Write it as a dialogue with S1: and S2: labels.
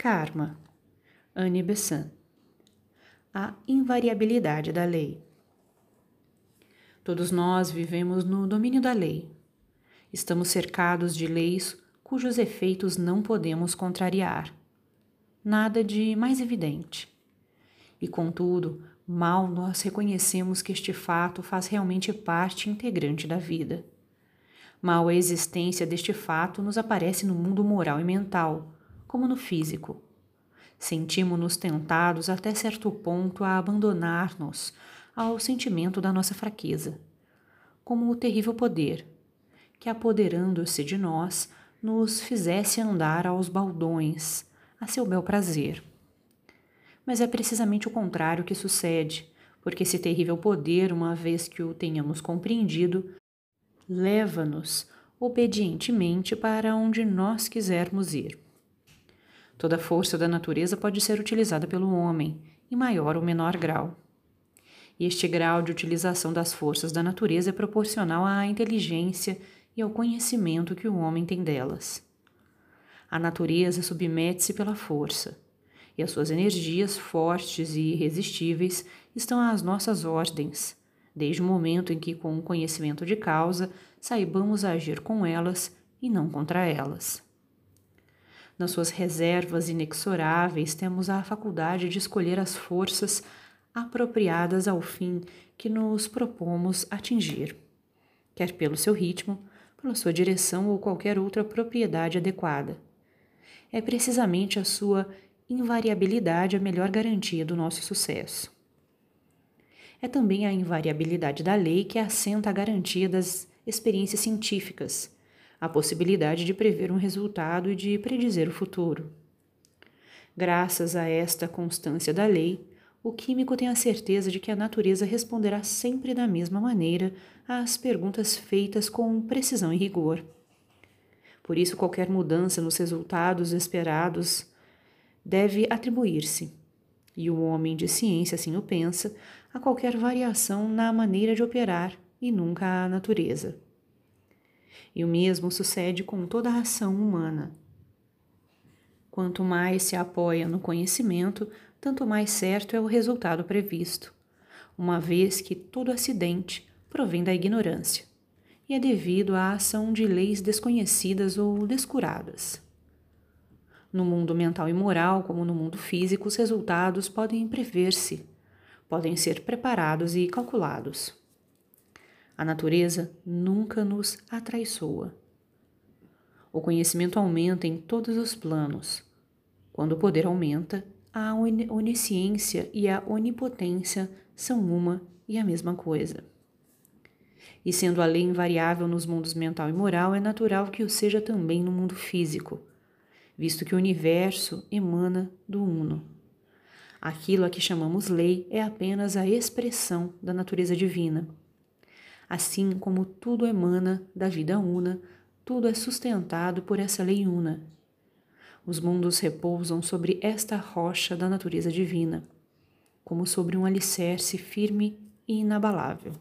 S1: Karma, Anne Besant. A invariabilidade da lei. Todos nós vivemos no domínio da lei. Estamos cercados de leis cujos efeitos não podemos contrariar. Nada de mais evidente. E, contudo, mal nós reconhecemos que este fato faz realmente parte integrante da vida. Mal a existência deste fato nos aparece no mundo moral e mental como no físico. Sentimos-nos tentados até certo ponto a abandonar-nos ao sentimento da nossa fraqueza, como o terrível poder, que apoderando-se de nós, nos fizesse andar aos baldões, a seu bel prazer. Mas é precisamente o contrário que sucede, porque esse terrível poder, uma vez que o tenhamos compreendido, leva-nos obedientemente para onde nós quisermos ir. Toda força da natureza pode ser utilizada pelo homem, em maior ou menor grau. Este grau de utilização das forças da natureza é proporcional à inteligência e ao conhecimento que o homem tem delas. A natureza submete-se pela força, e as suas energias fortes e irresistíveis estão às nossas ordens, desde o momento em que, com o conhecimento de causa, saibamos agir com elas e não contra elas. Nas suas reservas inexoráveis, temos a faculdade de escolher as forças apropriadas ao fim que nos propomos atingir, quer pelo seu ritmo, pela sua direção ou qualquer outra propriedade adequada. É precisamente a sua invariabilidade a melhor garantia do nosso sucesso. É também a invariabilidade da lei que assenta a garantia das experiências científicas a possibilidade de prever um resultado e de predizer o futuro. Graças a esta constância da lei, o químico tem a certeza de que a natureza responderá sempre da mesma maneira às perguntas feitas com precisão e rigor. Por isso, qualquer mudança nos resultados esperados deve atribuir-se, e o homem de ciência assim o pensa, a qualquer variação na maneira de operar e nunca à natureza. E o mesmo sucede com toda a ação humana. Quanto mais se apoia no conhecimento, tanto mais certo é o resultado previsto, uma vez que todo acidente provém da ignorância e é devido à ação de leis desconhecidas ou descuradas. No mundo mental e moral, como no mundo físico, os resultados podem prever-se, podem ser preparados e calculados. A natureza nunca nos atraiçoa. O conhecimento aumenta em todos os planos. Quando o poder aumenta, a onisciência e a onipotência são uma e a mesma coisa. E sendo a lei invariável nos mundos mental e moral, é natural que o seja também no mundo físico, visto que o universo emana do Uno. Aquilo a que chamamos lei é apenas a expressão da natureza divina Assim como tudo emana da vida una, tudo é sustentado por essa lei una. Os mundos repousam sobre esta rocha da natureza divina, como sobre um alicerce firme e inabalável.